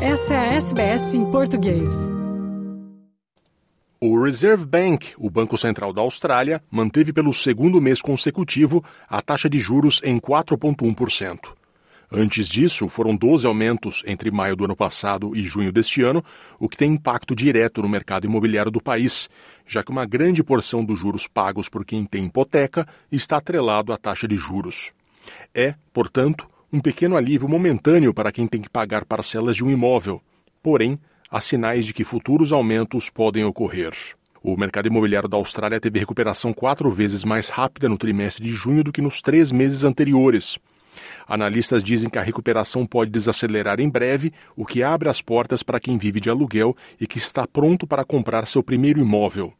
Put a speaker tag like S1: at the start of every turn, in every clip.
S1: Essa é a SBS em português.
S2: O Reserve Bank, o Banco Central da Austrália, manteve pelo segundo mês consecutivo a taxa de juros em 4,1%. Antes disso, foram 12 aumentos entre maio do ano passado e junho deste ano, o que tem impacto direto no mercado imobiliário do país, já que uma grande porção dos juros pagos por quem tem hipoteca está atrelado à taxa de juros. É, portanto, um pequeno alívio momentâneo para quem tem que pagar parcelas de um imóvel. Porém, há sinais de que futuros aumentos podem ocorrer. O mercado imobiliário da Austrália teve recuperação quatro vezes mais rápida no trimestre de junho do que nos três meses anteriores. Analistas dizem que a recuperação pode desacelerar em breve, o que abre as portas para quem vive de aluguel e que está pronto para comprar seu primeiro imóvel.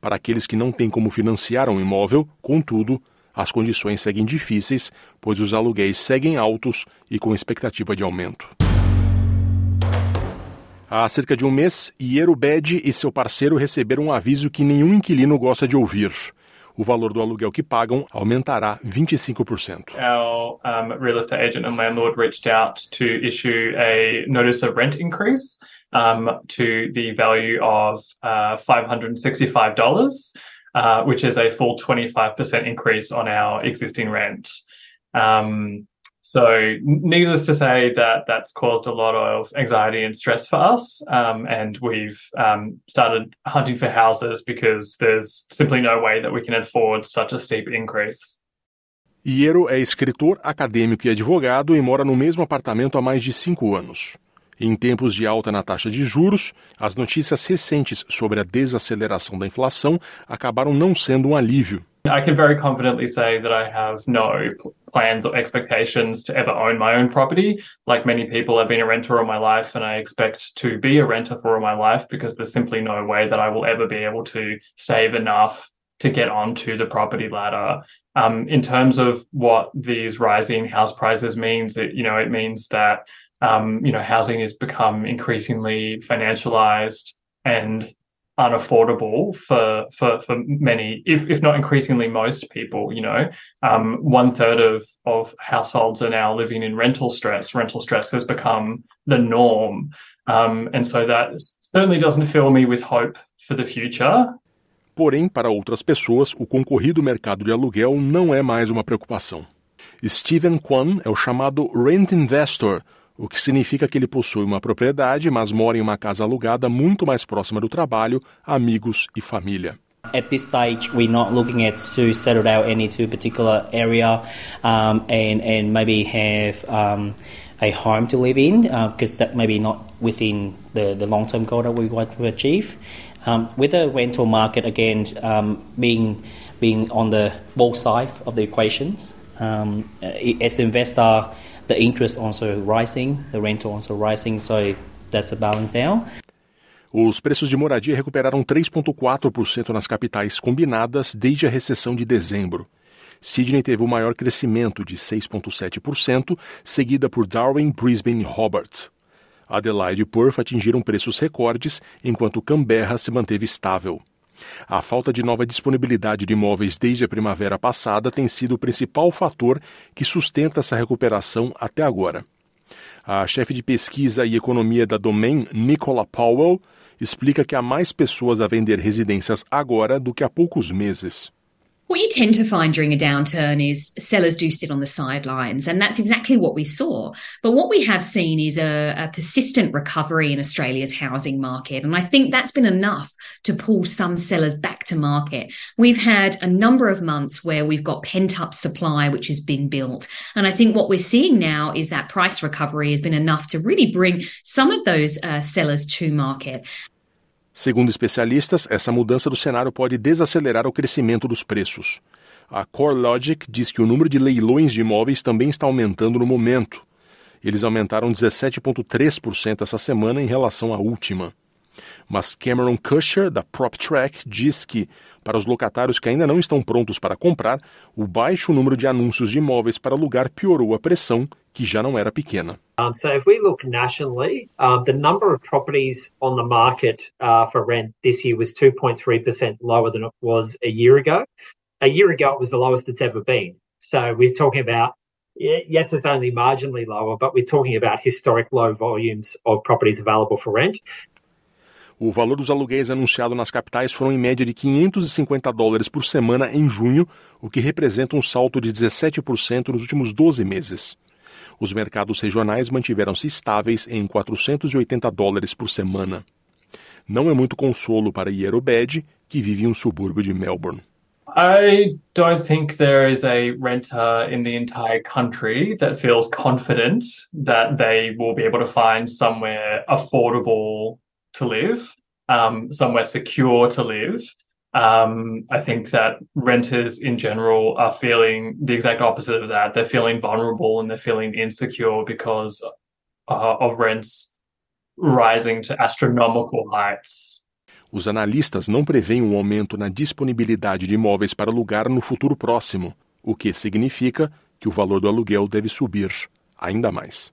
S2: Para aqueles que não têm como financiar um imóvel, contudo, as condições seguem difíceis, pois os aluguéis seguem altos e com expectativa de aumento. Há cerca de um mês, Iero Bed e seu parceiro receberam um aviso que nenhum inquilino gosta de ouvir. O valor do aluguel que pagam aumentará 25%.
S3: Our um, real estate agent and landlord reached out to issue a notice of rent increase um, to the value of uh, $565, uh, which is a full 25% increase on our existing rent. Um, so, needless to say, that that's caused a lot of anxiety and stress for us. Um, and we've um, started hunting for houses because there's simply no way that we can afford such a steep increase.
S2: Iero é escritor, acadêmico e advogado e mora no mesmo apartamento há mais de cinco anos. Em tempos de alta na taxa de juros, as notícias recentes sobre a desaceleração da inflação acabaram não sendo um alívio.
S3: I can very confidently say that I have no plans or expectations to ever own my own property. Like many people, I've been a renter all my life and I expect to be a renter for all my life because there's simply no way that I will ever be able to save enough to get onto the property ladder. Um, in terms of what these rising house prices means, it you know it means that um, you know housing has become increasingly financialized and unaffordable for for for many, if if not increasingly most people. You know, um, one third of of households are now living in rental stress. Rental stress has become the norm, um, and so that certainly doesn't fill me with hope for the future.
S2: Porém, para outras pessoas, o concorrido mercado de aluguel não é mais uma preocupação. Steven Kwan é o chamado rent investor, o que significa que ele possui uma propriedade, mas mora em uma casa alugada muito mais próxima do trabalho, amigos e família.
S4: At this stage, we're not looking at to settle out any to particular area um, and and maybe have um, a home to live in because uh, that maybe not within the, the long term goal that we want to achieve. Um, with the rental market again um, being being on the both side of the equations, um, as investor, the interest also rising, the rental also rising, so that's a balance now.
S2: Os preços de moradia recuperaram 3,4% nas capitais combinadas desde a recessão de dezembro. Sydney teve o maior crescimento, de 6,7%, seguida por Darwin, Brisbane e Hobart. Adelaide e Perth atingiram preços recordes, enquanto Canberra se manteve estável. A falta de nova disponibilidade de imóveis desde a primavera passada tem sido o principal fator que sustenta essa recuperação até agora. A chefe de pesquisa e economia da Domain, Nicola Powell, explica que há mais pessoas a vender residências agora do que há poucos meses.
S5: What you tend to find during a downturn is sellers do sit on the sidelines, and that's exactly what we saw. But what we have seen is a, a, persistent recovery in Australia's housing market, and I think that's been enough to pull some sellers back to market. We've had a number of months where we've got pent up supply which has been built, and I think what we're seeing now is that price recovery has been enough to really bring some of those uh, sellers to market.
S2: Segundo especialistas, essa mudança do cenário pode desacelerar o crescimento dos preços. A CoreLogic diz que o número de leilões de imóveis também está aumentando no momento. Eles aumentaram 17,3% essa semana em relação à última. Mas Cameron Cusher, da PropTrack, diz que, para os locatários que ainda não estão prontos para comprar, o baixo número de anúncios de imóveis para alugar piorou a pressão, que já não era pequena.
S6: Um, so if we look nationally, uh, the number of properties on the market uh, for rent this year was 2.3% lower than it was a year ago. A year ago, it was the lowest it's ever been. So we're talking about yes, it's only marginally lower, but we're talking about historic low volumes of properties available for rent.
S2: O valor dos aluguéis anunciado nas capitais foram em média de 550 dólares por semana em junho, o que representa um salto de 17% nos últimos 12 meses. Os mercados regionais mantiveram-se estáveis em 480 dólares por semana. Não é muito consolo para Bed, que vive em um subúrbio de Melbourne.
S3: I don't think there is a renter in the entire country that feels confident that they will be able to find somewhere affordable to live, um, somewhere secure to live. Um, I think that renters in general are feeling the exact opposite of that. They're feeling vulnerable and they're feeling insecure because uh, of rents rising to astronomical heights.
S2: Os analistas não preveem um aumento na disponibilidade de imóveis para alugar no futuro próximo, o que significa que o valor do aluguel deve subir ainda mais.